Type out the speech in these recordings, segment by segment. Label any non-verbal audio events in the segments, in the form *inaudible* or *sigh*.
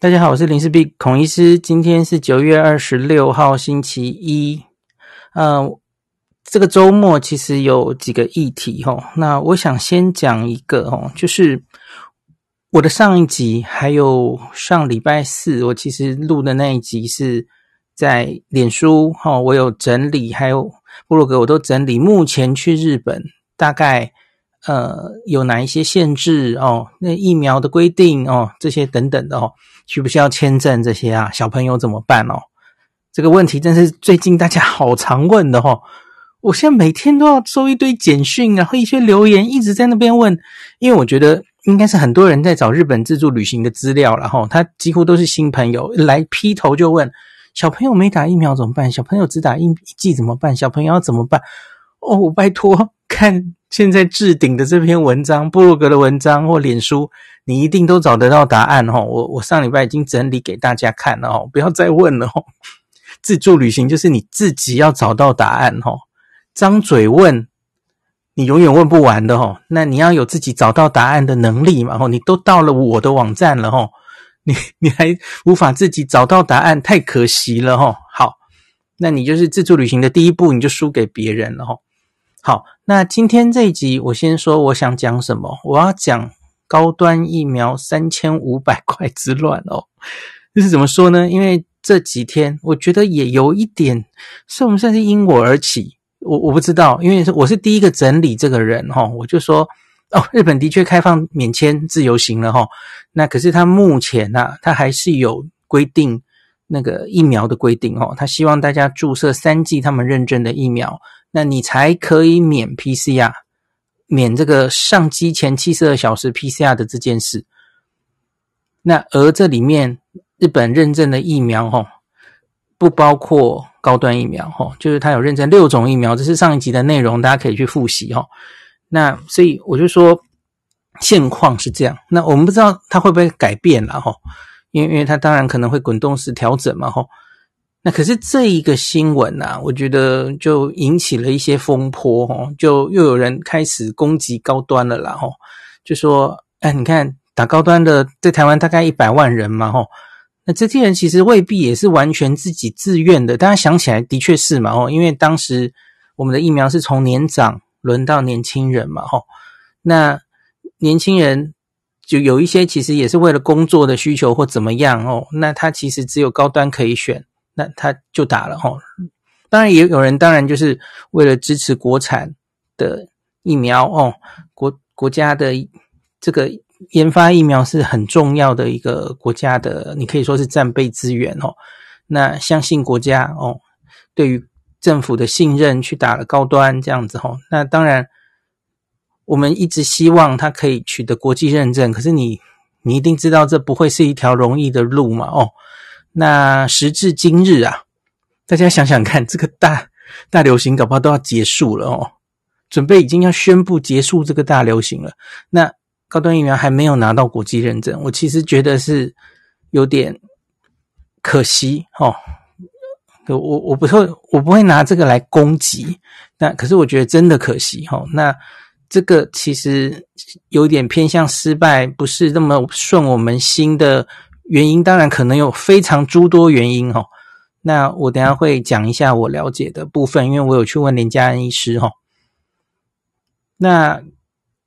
大家好，我是林氏璧孔医师。今天是九月二十六号，星期一。呃，这个周末其实有几个议题齁。那我想先讲一个齁，就是我的上一集，还有上礼拜四我其实录的那一集是在脸书齁，我有整理，还有部落格我都整理。目前去日本大概呃有哪一些限制哦？那疫苗的规定哦，这些等等的哦。需不需要签证这些啊？小朋友怎么办哦？这个问题真是最近大家好常问的哦。我现在每天都要收一堆简讯，然后一些留言一直在那边问，因为我觉得应该是很多人在找日本自助旅行的资料了哈。他几乎都是新朋友来劈头就问：小朋友没打疫苗怎么办？小朋友只打一剂怎么办？小朋友要怎么办？哦，拜托看。现在置顶的这篇文章，部落格的文章或脸书，你一定都找得到答案哦。我我上礼拜已经整理给大家看了哦，不要再问了哦。自助旅行就是你自己要找到答案哦，张嘴问，你永远问不完的哦。那你要有自己找到答案的能力嘛？哦，你都到了我的网站了哦，你你还无法自己找到答案，太可惜了哦。好，那你就是自助旅行的第一步，你就输给别人了哦。好，那今天这一集我先说我想讲什么。我要讲高端疫苗三千五百块之乱哦。这是怎么说呢？因为这几天我觉得也有一点，算不算是因我而起？我我不知道，因为我是第一个整理这个人哈。我就说哦，日本的确开放免签自由行了哈。那可是他目前呐，他还是有规定那个疫苗的规定哦。他希望大家注射三剂他们认证的疫苗。那你才可以免 PCR，免这个上机前七十二小时 PCR 的这件事。那而这里面日本认证的疫苗，吼，不包括高端疫苗，吼，就是它有认证六种疫苗，这是上一集的内容，大家可以去复习，吼。那所以我就说现况是这样，那我们不知道它会不会改变了，吼，因为因为它当然可能会滚动式调整嘛，吼。那可是这一个新闻呐、啊，我觉得就引起了一些风波哦，就又有人开始攻击高端了啦吼，就说，哎，你看打高端的在台湾大概一百万人嘛吼，那这些人其实未必也是完全自己自愿的，大家想起来的确是嘛哦，因为当时我们的疫苗是从年长轮到年轻人嘛吼，那年轻人就有一些其实也是为了工作的需求或怎么样哦，那他其实只有高端可以选。那他就打了齁，当然也有人，当然就是为了支持国产的疫苗哦，国国家的这个研发疫苗是很重要的一个国家的，你可以说是战备资源哦。那相信国家哦，对于政府的信任去打了高端这样子齁。那当然，我们一直希望它可以取得国际认证，可是你你一定知道这不会是一条容易的路嘛哦。那时至今日啊，大家想想看，这个大大流行搞不好都要结束了哦，准备已经要宣布结束这个大流行了。那高端疫苗还没有拿到国际认证，我其实觉得是有点可惜哦。我我不会我不会拿这个来攻击，那可是我觉得真的可惜哦。那这个其实有点偏向失败，不是那么顺我们心的。原因当然可能有非常诸多原因哈，那我等下会讲一下我了解的部分，因为我有去问林家恩医师哈。那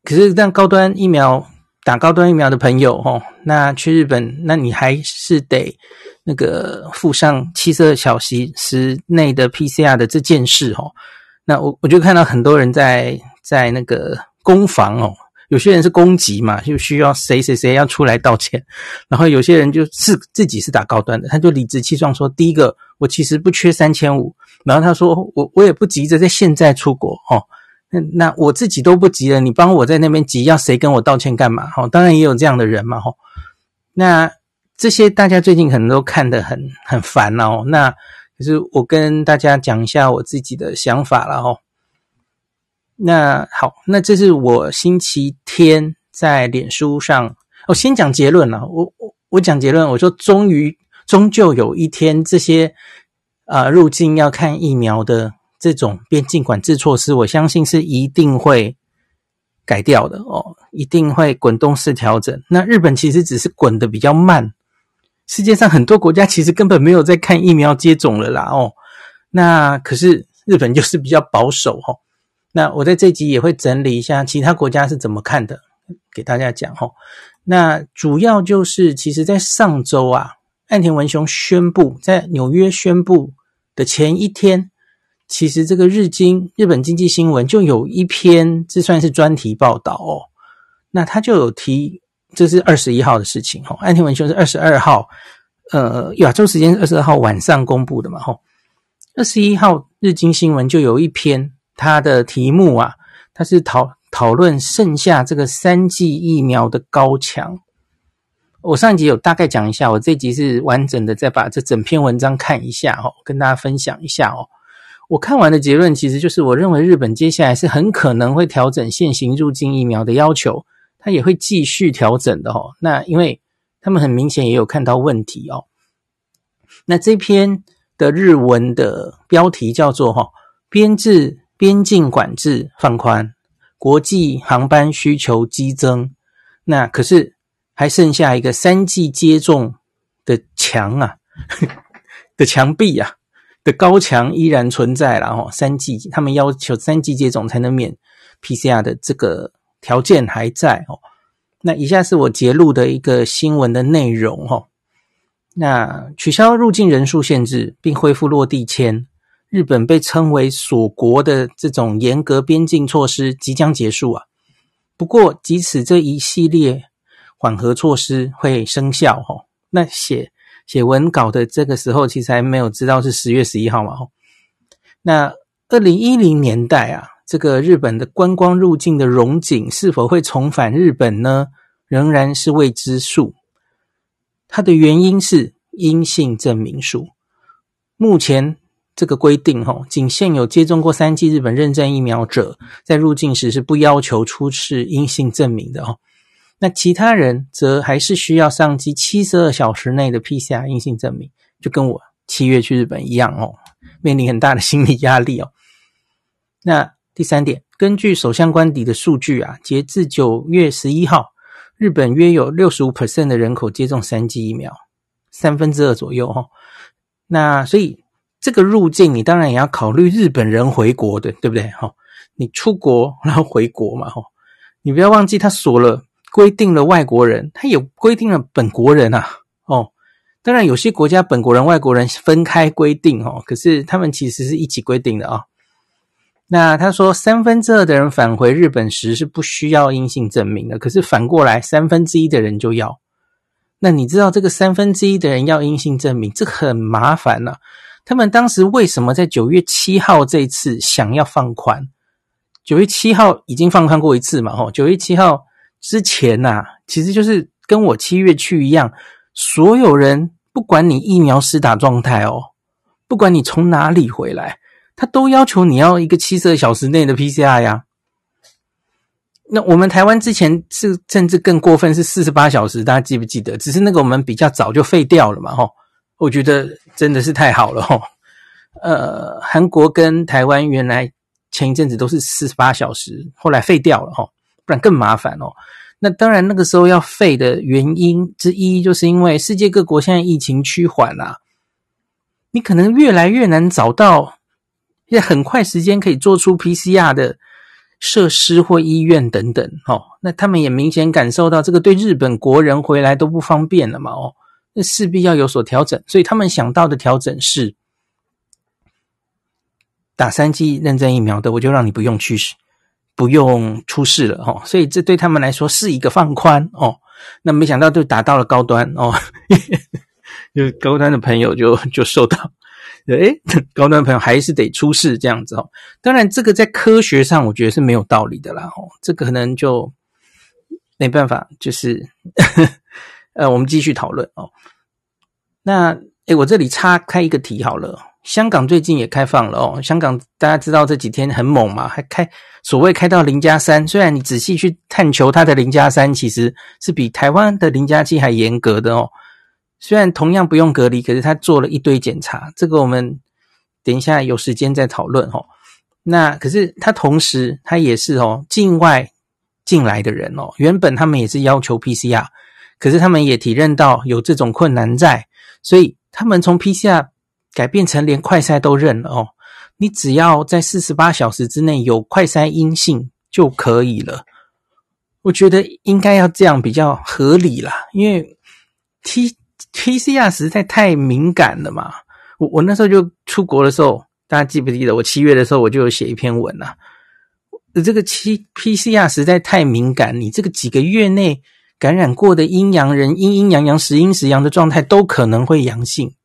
可是让高端疫苗打高端疫苗的朋友哦，那去日本，那你还是得那个附上七十二小时内的 PCR 的这件事哦。那我我就看到很多人在在那个攻防哦。有些人是攻击嘛，就需要谁谁谁要出来道歉，然后有些人就是自己是打高端的，他就理直气壮说：第一个，我其实不缺三千五，然后他说我我也不急着在现在出国哦，那那我自己都不急了，你帮我在那边急，要谁跟我道歉干嘛？哈，当然也有这样的人嘛，哈，那这些大家最近可能都看得很很烦哦，那可是我跟大家讲一下我自己的想法了哦。那好，那这是我星期天在脸书上，我先讲结论了。我我我讲结论，我说终于终究有一天，这些啊、入境要看疫苗的这种边境管制措施，我相信是一定会改掉的哦，一定会滚动式调整。那日本其实只是滚得比较慢，世界上很多国家其实根本没有在看疫苗接种了啦哦。那可是日本就是比较保守哦。那我在这集也会整理一下其他国家是怎么看的，给大家讲哦。那主要就是其实在上周啊，岸田文雄宣布在纽约宣布的前一天，其实这个日经日本经济新闻就有一篇，这算是专题报道哦。那他就有提，这是二十一号的事情哈。岸田文雄是二十二号，呃，亚洲时间是二十二号晚上公布的嘛哈。二十一号日经新闻就有一篇，它的题目啊，它是讨讨论剩下这个三剂疫苗的高墙。我上一集有大概讲一下，我这集是完整的再把这整篇文章看一下哦，跟大家分享一下哦。我看完的结论其实就是，我认为日本接下来是很可能会调整现行入境疫苗的要求。它也会继续调整的哦。那因为他们很明显也有看到问题哦。那这篇的日文的标题叫做“哈编制边境管制放宽，国际航班需求激增”。那可是还剩下一个三剂接种的墙啊，*laughs* 的墙壁啊的高墙依然存在了哦。三剂，他们要求三剂接种才能免 PCR 的这个。条件还在哦，那以下是我截录的一个新闻的内容哦。那取消入境人数限制，并恢复落地签，日本被称为锁国的这种严格边境措施即将结束啊。不过，即使这一系列缓和措施会生效哦，那写写文稿的这个时候，其实还没有知道是十月十一号嘛哦。那二零一零年代啊。这个日本的观光入境的荣景是否会重返日本呢？仍然是未知数。它的原因是阴性证明书。目前这个规定，吼，仅限有接种过三剂日本认证疫苗者，在入境时是不要求出示阴性证明的哦。那其他人则还是需要上机七十二小时内的 PCR 阴性证明，就跟我七月去日本一样哦，面临很大的心理压力哦。那。第三点，根据首相官邸的数据啊，截至九月十一号，日本约有六十五 percent 的人口接种三剂疫苗，三分之二左右哈。那所以这个入境，你当然也要考虑日本人回国的，对不对？哈，你出国然后回国嘛，哈，你不要忘记他锁了规定了外国人，他也规定了本国人啊。哦，当然有些国家本国人、外国人分开规定哦，可是他们其实是一起规定的啊。那他说，三分之二的人返回日本时是不需要阴性证明的，可是反过来三分之一的人就要。那你知道这个三分之一的人要阴性证明，这很麻烦呐。他们当时为什么在九月七号这一次想要放宽？九月七号已经放宽过一次嘛？吼，九月七号之前呐，其实就是跟我七月去一样，所有人不管你疫苗施打状态哦，不管你从哪里回来。他都要求你要一个七十二小时内的 PCR 呀。那我们台湾之前是甚至更过分，是四十八小时，大家记不记得？只是那个我们比较早就废掉了嘛，吼。我觉得真的是太好了，吼。呃，韩国跟台湾原来前一阵子都是四十八小时，后来废掉了，吼，不然更麻烦哦。那当然，那个时候要废的原因之一，就是因为世界各国现在疫情趋缓啦，你可能越来越难找到。也很快时间可以做出 PCR 的设施或医院等等，哦，那他们也明显感受到这个对日本国人回来都不方便了嘛，哦，那势必要有所调整，所以他们想到的调整是打三剂认证疫苗的，我就让你不用去，不用出事了，哦，所以这对他们来说是一个放宽，哦，那没想到就达到了高端，哦，*laughs* 就高端的朋友就就受到。诶，高端朋友还是得出事这样子哦。当然，这个在科学上我觉得是没有道理的啦。哦，这个可能就没办法，就是呃，我们继续讨论哦。那诶，我这里插开一个题好了。香港最近也开放了哦。香港大家知道这几天很猛嘛，还开所谓开到零加三。虽然你仔细去探求它的零加三，其实是比台湾的零加七还严格的哦。虽然同样不用隔离，可是他做了一堆检查，这个我们等一下有时间再讨论哦。那可是他同时他也是哦，境外进来的人哦，原本他们也是要求 PCR，可是他们也体认到有这种困难在，所以他们从 PCR 改变成连快筛都认了哦。你只要在四十八小时之内有快筛阴性就可以了。我觉得应该要这样比较合理啦，因为 T PCR 实在太敏感了嘛。我我那时候就出国的时候，大家记不记得？我七月的时候我就有写一篇文呐。这个七 PCR 实在太敏感，你这个几个月内感染过的阴阳人，阴阴阳阳、时阴时阳的状态都可能会阳性。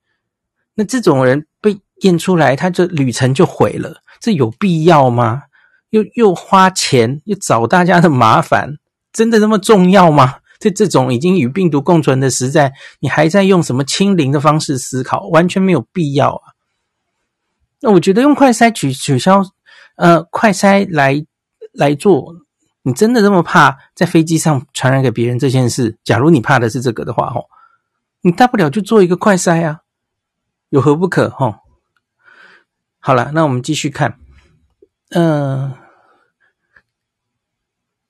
那这种人被验出来，他这旅程就毁了，这有必要吗？又又花钱，又找大家的麻烦。真的那么重要吗？在这种已经与病毒共存的时代，你还在用什么清零的方式思考，完全没有必要啊！那我觉得用快筛取取消，呃，快筛来来做，你真的这么怕在飞机上传染给别人这件事？假如你怕的是这个的话，吼，你大不了就做一个快筛啊，有何不可？吼，好了，那我们继续看，嗯、呃。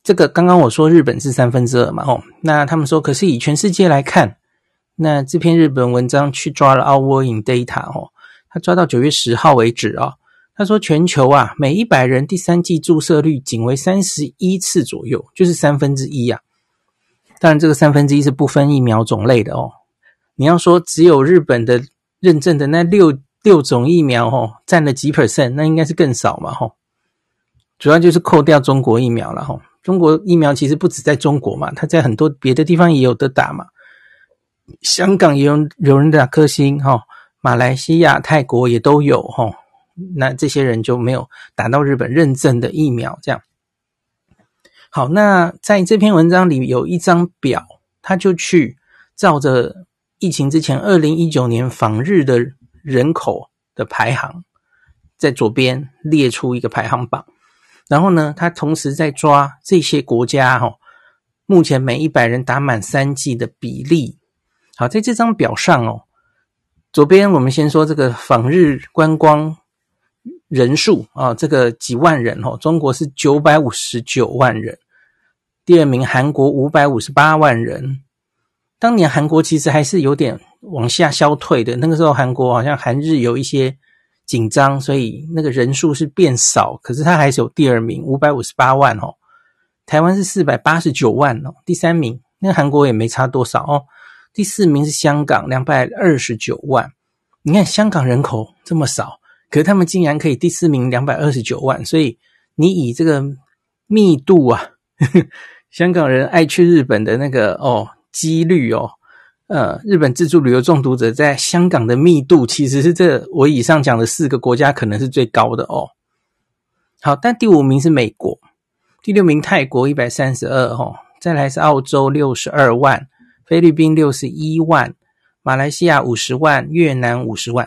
这个刚刚我说日本是三分之二嘛，哦，那他们说，可是以全世界来看，那这篇日本文章去抓了 our in data 哦，他抓到九月十号为止啊、哦，他说全球啊，每一百人第三剂注射率仅为三十一次左右，就是三分之一呀。当然，这个三分之一是不分疫苗种类的哦。你要说只有日本的认证的那六六种疫苗哦，占了几 percent，那应该是更少嘛，吼。主要就是扣掉中国疫苗了，吼。中国疫苗其实不止在中国嘛，它在很多别的地方也有得打嘛。香港也有有人打科兴哈，马来西亚、泰国也都有哈。那这些人就没有打到日本认证的疫苗，这样。好，那在这篇文章里有一张表，他就去照着疫情之前二零一九年访日的人口的排行，在左边列出一个排行榜。然后呢，他同时在抓这些国家哈，目前每一百人打满三剂的比例。好，在这张表上哦，左边我们先说这个访日观光人数啊，这个几万人哦，中国是九百五十九万人，第二名韩国五百五十八万人。当年韩国其实还是有点往下消退的，那个时候韩国好像韩日有一些。紧张，所以那个人数是变少，可是他还是有第二名，五百五十八万哦。台湾是四百八十九万哦，第三名，那韩国也没差多少哦。第四名是香港，两百二十九万。你看香港人口这么少，可是他们竟然可以第四名，两百二十九万。所以你以这个密度啊，呵呵，香港人爱去日本的那个哦几率哦。呃，日本自助旅游中毒者在香港的密度其实是这我以上讲的四个国家可能是最高的哦。好，但第五名是美国，第六名泰国一百三十二哦，再来是澳洲六十二万，菲律宾六十一万，马来西亚五十万，越南五十万。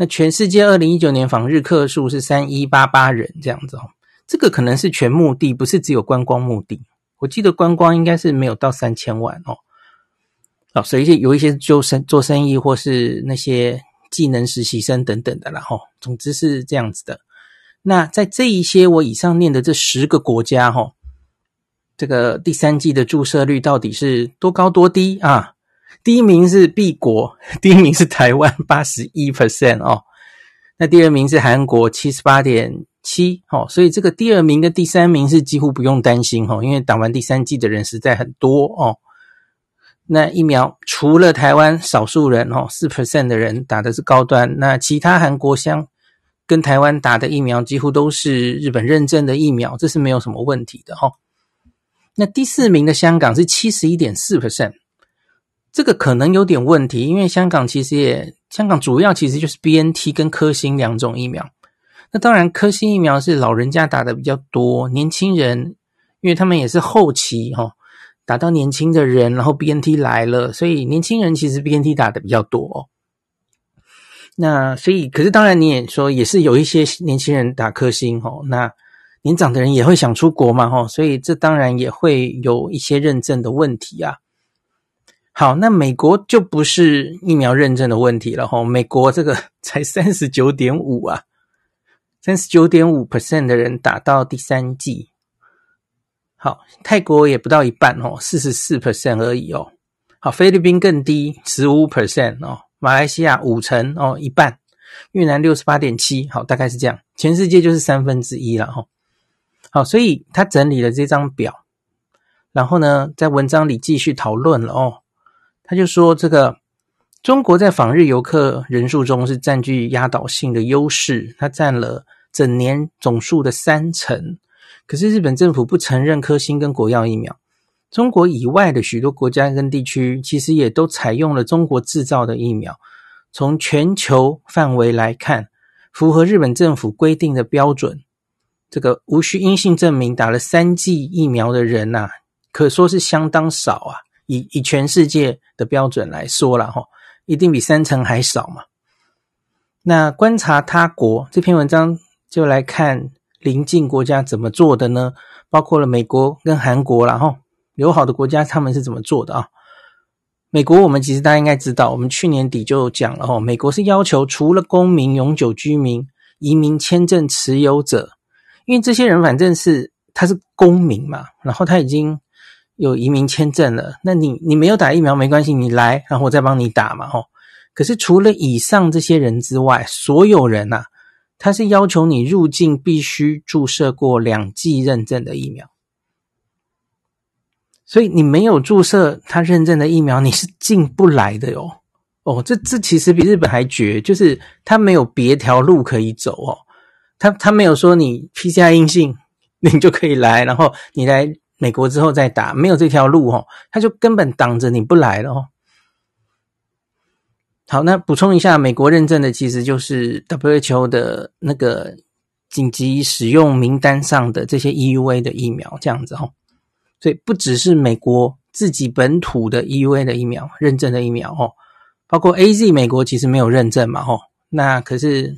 那全世界二零一九年访日客数是三一八八人这样子哦，这个可能是全目的，不是只有观光目的。我记得观光应该是没有到三千万哦。哦，所以有一些就生做生意或是那些技能实习生等等的啦，吼，总之是这样子的。那在这一些我以上念的这十个国家，吼，这个第三季的注射率到底是多高多低啊？第一名是 B 国，*laughs* 第一名是台湾八十一 percent 哦，那第二名是韩国七十八点七，哦，所以这个第二名跟第三名是几乎不用担心，吼，因为打完第三剂的人实在很多哦。那疫苗除了台湾少数人哦，四 percent 的人打的是高端，那其他韩国相跟台湾打的疫苗几乎都是日本认证的疫苗，这是没有什么问题的哈。那第四名的香港是七十一点四 percent，这个可能有点问题，因为香港其实也香港主要其实就是 BNT 跟科兴两种疫苗。那当然科兴疫苗是老人家打的比较多，年轻人因为他们也是后期哈。打到年轻的人，然后 BNT 来了，所以年轻人其实 BNT 打的比较多。那所以，可是当然你也说，也是有一些年轻人打科兴哦。那年长的人也会想出国嘛，吼，所以这当然也会有一些认证的问题啊。好，那美国就不是疫苗认证的问题了，吼，美国这个 *laughs* 才三十九点五啊，三十九点五 percent 的人打到第三剂。好，泰国也不到一半哦，四十四 percent 而已哦。好，菲律宾更低，十五 percent 哦。马来西亚五成哦，一半。越南六十八点七，好，大概是这样。全世界就是三分之一了哈。好，所以他整理了这张表，然后呢，在文章里继续讨论了哦。他就说，这个中国在访日游客人数中是占据压倒性的优势，它占了整年总数的三成。可是日本政府不承认科兴跟国药疫苗，中国以外的许多国家跟地区其实也都采用了中国制造的疫苗。从全球范围来看，符合日本政府规定的标准，这个无需阴性证明打了三剂疫苗的人呐、啊，可说是相当少啊。以以全世界的标准来说了哈，一定比三成还少嘛。那观察他国这篇文章就来看。邻近国家怎么做的呢？包括了美国跟韩国啦，然后友好的国家他们是怎么做的啊？美国我们其实大家应该知道，我们去年底就讲了哈，美国是要求除了公民、永久居民、移民签证持有者，因为这些人反正是他是公民嘛，然后他已经有移民签证了，那你你没有打疫苗没关系，你来，然后我再帮你打嘛，吼。可是除了以上这些人之外，所有人呐。他是要求你入境必须注射过两剂认证的疫苗，所以你没有注射他认证的疫苗，你是进不来的哟。哦，这这其实比日本还绝，就是他没有别条路可以走哦。他他没有说你 PCR 阴性你就可以来，然后你来美国之后再打，没有这条路哦，他就根本挡着你不来了哦。好，那补充一下，美国认证的其实就是 WHO 的那个紧急使用名单上的这些 EUA 的疫苗，这样子哦。所以不只是美国自己本土的 EUA 的疫苗认证的疫苗哦，包括 AZ 美国其实没有认证嘛哦，那可是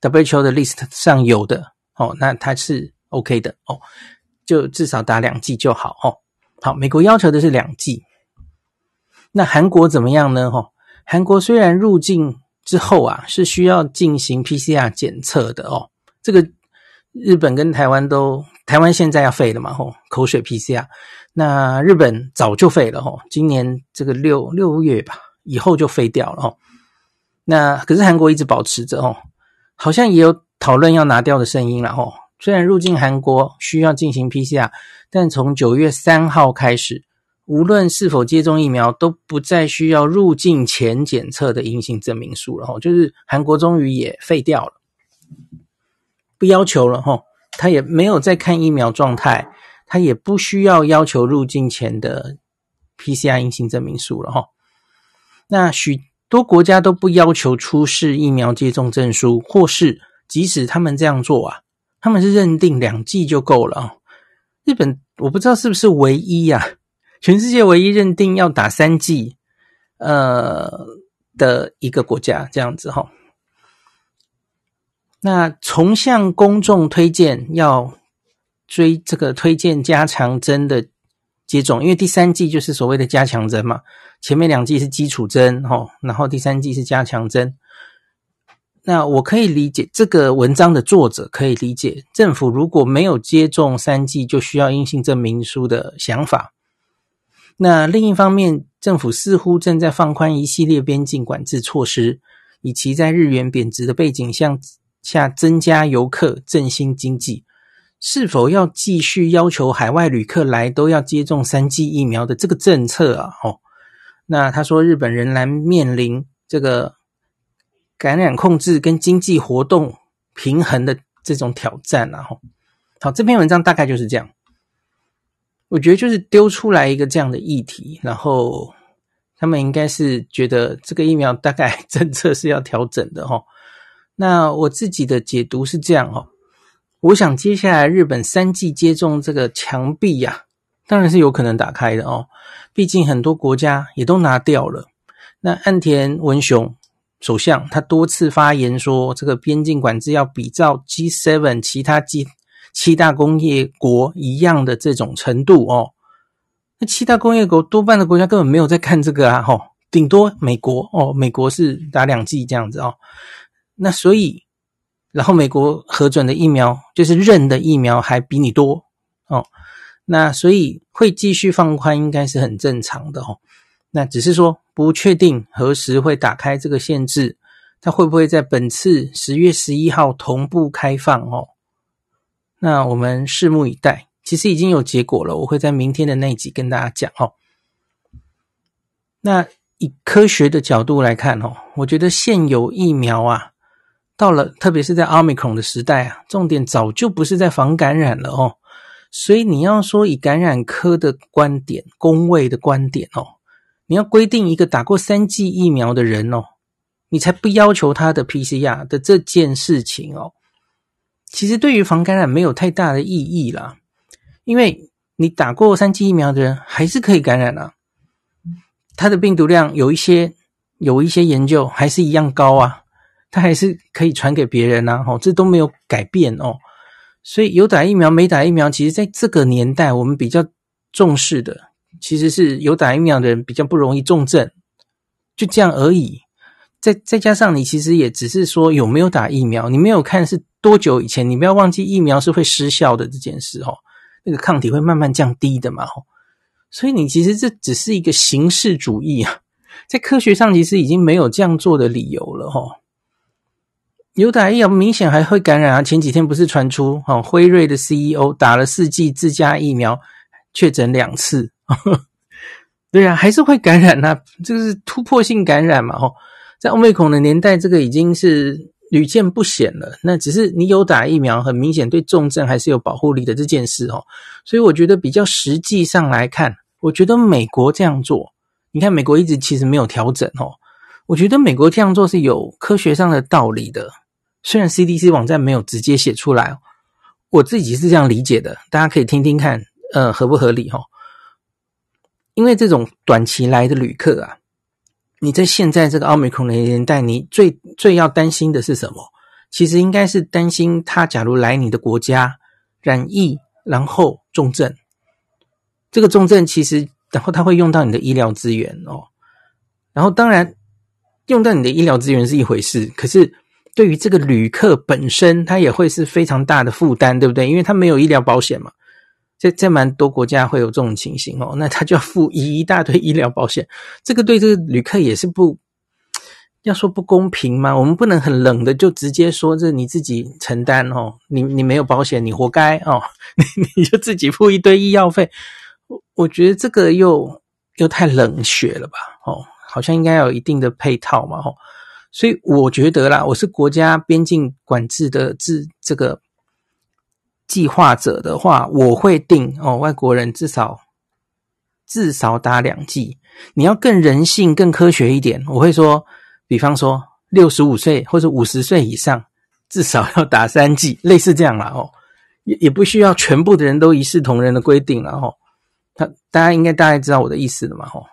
WHO 的 list 上有的哦，那它是 OK 的哦，就至少打两剂就好哦。好，美国要求的是两剂，那韩国怎么样呢？哦。韩国虽然入境之后啊，是需要进行 PCR 检测的哦。这个日本跟台湾都，台湾现在要废了嘛吼，口水 PCR。那日本早就废了吼，今年这个六六月吧，以后就废掉了吼。那可是韩国一直保持着哦，好像也有讨论要拿掉的声音了吼。虽然入境韩国需要进行 PCR，但从九月三号开始。无论是否接种疫苗，都不再需要入境前检测的阴性证明书了哈。就是韩国终于也废掉了，不要求了哈。他也没有再看疫苗状态，他也不需要要求入境前的 PCR 阴性证明书了哈。那许多国家都不要求出示疫苗接种证书，或是即使他们这样做啊，他们是认定两剂就够了。日本我不知道是不是唯一呀、啊。全世界唯一认定要打三剂，呃的一个国家，这样子哈。那从向公众推荐要追这个推荐加强针的接种，因为第三剂就是所谓的加强针嘛，前面两剂是基础针哈，然后第三剂是加强针。那我可以理解这个文章的作者可以理解政府如果没有接种三剂就需要阴性证明书的想法。那另一方面，政府似乎正在放宽一系列边境管制措施，以其在日元贬值的背景下下增加游客、振兴经济。是否要继续要求海外旅客来都要接种三剂疫苗的这个政策啊？哦，那他说日本仍然面临这个感染控制跟经济活动平衡的这种挑战然啊。好，这篇文章大概就是这样。我觉得就是丢出来一个这样的议题，然后他们应该是觉得这个疫苗大概 *laughs* 政策是要调整的哈。那我自己的解读是这样哈，我想接下来日本三剂接种这个墙壁呀，当然是有可能打开的哦。毕竟很多国家也都拿掉了。那岸田文雄首相他多次发言说，这个边境管制要比照 G7 其他 G。七大工业国一样的这种程度哦，那七大工业国多半的国家根本没有在看这个啊，吼，顶多美国哦，美国是打两剂这样子哦，那所以，然后美国核准的疫苗就是认的疫苗还比你多哦，那所以会继续放宽，应该是很正常的哦。那只是说不确定何时会打开这个限制，它会不会在本次十月十一号同步开放哦？那我们拭目以待。其实已经有结果了，我会在明天的那一集跟大家讲哦。那以科学的角度来看哦，我觉得现有疫苗啊，到了特别是在 Omicron 的时代啊，重点早就不是在防感染了哦。所以你要说以感染科的观点、工位的观点哦。你要规定一个打过三剂疫苗的人哦，你才不要求他的 PCR 的这件事情哦。其实对于防感染没有太大的意义啦，因为你打过三剂疫苗的人还是可以感染啊，他的病毒量有一些有一些研究还是一样高啊，他还是可以传给别人呐，哦，这都没有改变哦。所以有打疫苗没打疫苗，其实在这个年代我们比较重视的。其实是有打疫苗的人比较不容易重症，就这样而已。再再加上你其实也只是说有没有打疫苗，你没有看是多久以前。你不要忘记疫苗是会失效的这件事哦，那个抗体会慢慢降低的嘛。所以你其实这只是一个形式主义啊，在科学上其实已经没有这样做的理由了哈。有打疫苗明显还会感染啊，前几天不是传出哦，辉瑞的 CEO 打了四剂自家疫苗，确诊两次。*laughs* 对啊，还是会感染啊，这个是突破性感染嘛，吼，在欧美孔的年代，这个已经是屡见不鲜了。那只是你有打疫苗，很明显对重症还是有保护力的这件事，哦。所以我觉得比较实际上来看，我觉得美国这样做，你看美国一直其实没有调整，哦，我觉得美国这样做是有科学上的道理的。虽然 CDC 网站没有直接写出来，我自己是这样理解的，大家可以听听看，呃，合不合理，吼。因为这种短期来的旅客啊，你在现在这个奥密克戎的年代，你最最要担心的是什么？其实应该是担心他假如来你的国家染疫，然后重症。这个重症其实，然后他会用到你的医疗资源哦。然后当然用到你的医疗资源是一回事，可是对于这个旅客本身，他也会是非常大的负担，对不对？因为他没有医疗保险嘛。在在蛮多国家会有这种情形哦，那他就要付一大堆医疗保险，这个对这个旅客也是不要说不公平吗？我们不能很冷的就直接说这你自己承担哦，你你没有保险，你活该哦，*laughs* 你你就自己付一堆医药费，我我觉得这个又又太冷血了吧？哦，好像应该有一定的配套嘛，哦，所以我觉得啦，我是国家边境管制的制这个。计划者的话，我会定哦，外国人至少至少打两剂。你要更人性、更科学一点，我会说，比方说六十五岁或者五十岁以上，至少要打三剂，类似这样啦哦，也也不需要全部的人都一视同仁的规定了哦。他大家应该大概知道我的意思了嘛吼。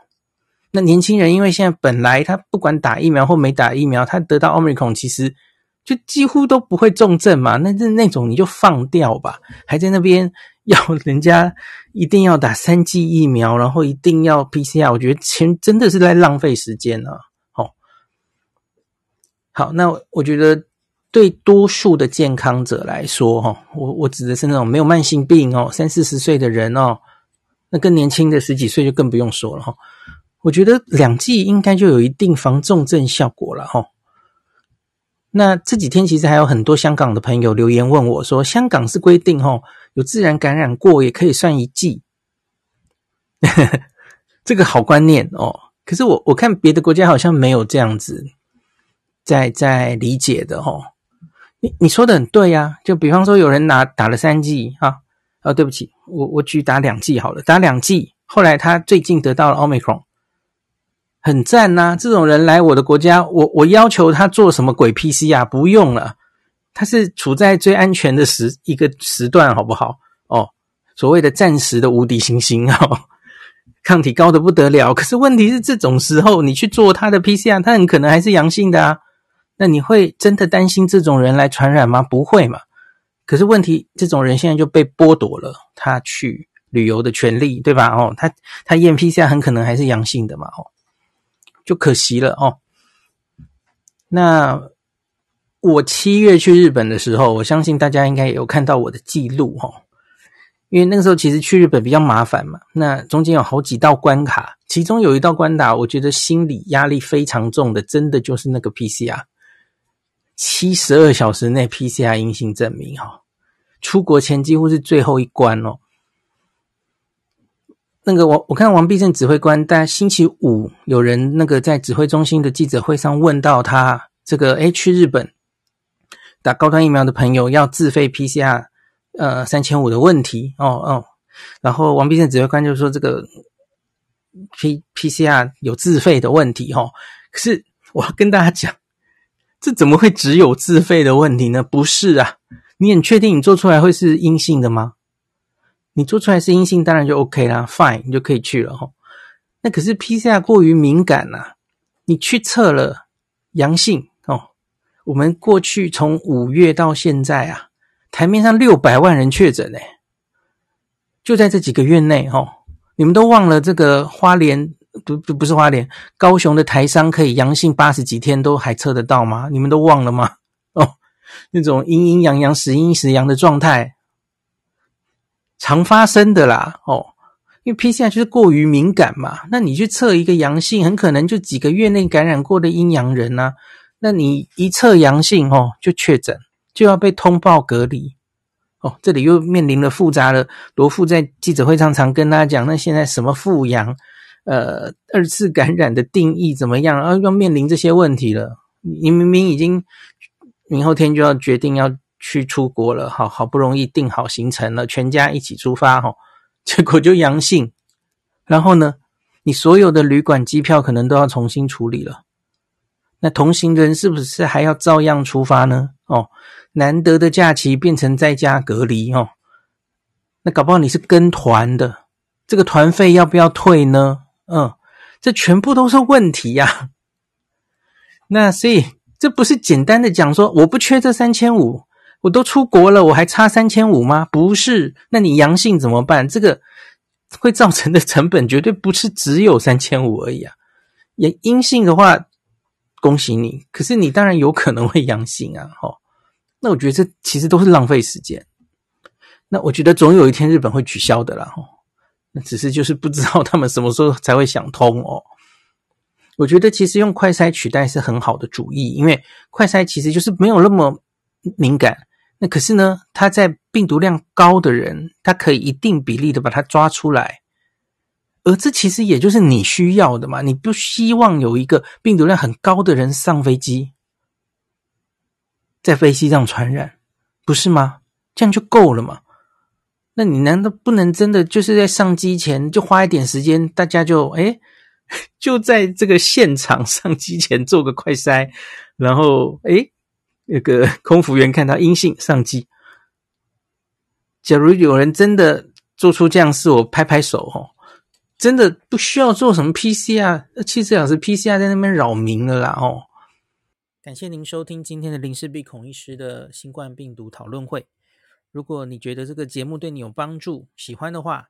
那年轻人因为现在本来他不管打疫苗或没打疫苗，他得到 Omicron 其实。就几乎都不会重症嘛，那那那种你就放掉吧，还在那边 *laughs* 要人家一定要打三剂疫苗，然后一定要 PCR，我觉得钱真的是在浪费时间啊。哦，好，那我觉得对多数的健康者来说，哈，我我指的是那种没有慢性病哦，三四十岁的人哦，那更年轻的十几岁就更不用说了哈。我觉得两剂应该就有一定防重症效果了哈。那这几天其实还有很多香港的朋友留言问我说，香港是规定哦，有自然感染过也可以算一剂，*laughs* 这个好观念哦。可是我我看别的国家好像没有这样子在在理解的哦。你你说的很对呀，就比方说有人拿打了三剂啊，哦对不起，我我举打两剂好了，打两剂，后来他最近得到了 Omicron。很赞呐、啊！这种人来我的国家，我我要求他做什么鬼 PCR 不用了，他是处在最安全的时一个时段，好不好？哦，所谓的暂时的无敌星星 *laughs* 哦，抗体高得不得了。可是问题是，这种时候你去做他的 PCR，他很可能还是阳性的啊。那你会真的担心这种人来传染吗？不会嘛。可是问题，这种人现在就被剥夺了他去旅游的权利，对吧？哦，他他验 PCR 很可能还是阳性的嘛。哦。就可惜了哦。那我七月去日本的时候，我相信大家应该也有看到我的记录哦。因为那个时候其实去日本比较麻烦嘛，那中间有好几道关卡，其中有一道关卡，我觉得心理压力非常重的，真的就是那个 PCR，七十二小时内 PCR 阴性证明哈，出国前几乎是最后一关哦。那个我我看王必胜指挥官，在星期五有人那个在指挥中心的记者会上问到他这个，诶，去日本打高端疫苗的朋友要自费 PCR，呃，三千五的问题哦哦，然后王必胜指挥官就说这个 P PCR 有自费的问题哦，可是我要跟大家讲，这怎么会只有自费的问题呢？不是啊，你很确定你做出来会是阴性的吗？你做出来是阴性，当然就 OK 啦，Fine，你就可以去了哈。那可是 PCR 过于敏感呐，你去测了阳性哦。我们过去从五月到现在啊，台面上六百万人确诊诶，就在这几个月内哦。你们都忘了这个花莲不不不是花莲，高雄的台商可以阳性八十几天都还测得到吗？你们都忘了吗？哦，那种阴阴阳阳时阴时阳的状态。常发生的啦，哦，因为 PCR 就是过于敏感嘛，那你去测一个阳性，很可能就几个月内感染过的阴阳人呐、啊，那你一测阳性哦，就确诊，就要被通报隔离，哦，这里又面临了复杂的，罗富在记者会上常跟大家讲，那现在什么复阳，呃，二次感染的定义怎么样，然后要面临这些问题了，你明明已经明后天就要决定要。去出国了，好好不容易定好行程了，全家一起出发，哈，*laughs* 结果就阳性，然后呢，你所有的旅馆、机票可能都要重新处理了。那同行人是不是还要照样出发呢？哦，难得的假期变成在家隔离哦。那搞不好你是跟团的，这个团费要不要退呢？嗯，这全部都是问题呀。*laughs* 那所以这不是简单的讲说我不缺这三千五。我都出国了，我还差三千五吗？不是，那你阳性怎么办？这个会造成的成本绝对不是只有三千五而已啊！也阴性的话，恭喜你，可是你当然有可能会阳性啊！齁，那我觉得这其实都是浪费时间。那我觉得总有一天日本会取消的啦，齁，那只是就是不知道他们什么时候才会想通哦。我觉得其实用快筛取代是很好的主意，因为快筛其实就是没有那么敏感。那可是呢，他在病毒量高的人，他可以一定比例的把它抓出来，而这其实也就是你需要的嘛。你不希望有一个病毒量很高的人上飞机，在飞机上传染，不是吗？这样就够了嘛。那你难道不能真的就是在上机前就花一点时间，大家就诶 *laughs* 就在这个现场上机前做个快筛，然后诶那个 *laughs* 空服员看到阴性上机。假如有人真的做出这样事，我拍拍手哦，真的不需要做什么 PCR，七十小时 PCR 在那边扰民了啦哦。感谢您收听今天的林氏璧孔医师的新冠病毒讨论会。如果你觉得这个节目对你有帮助，喜欢的话，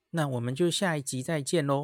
那我们就下一集再见喽。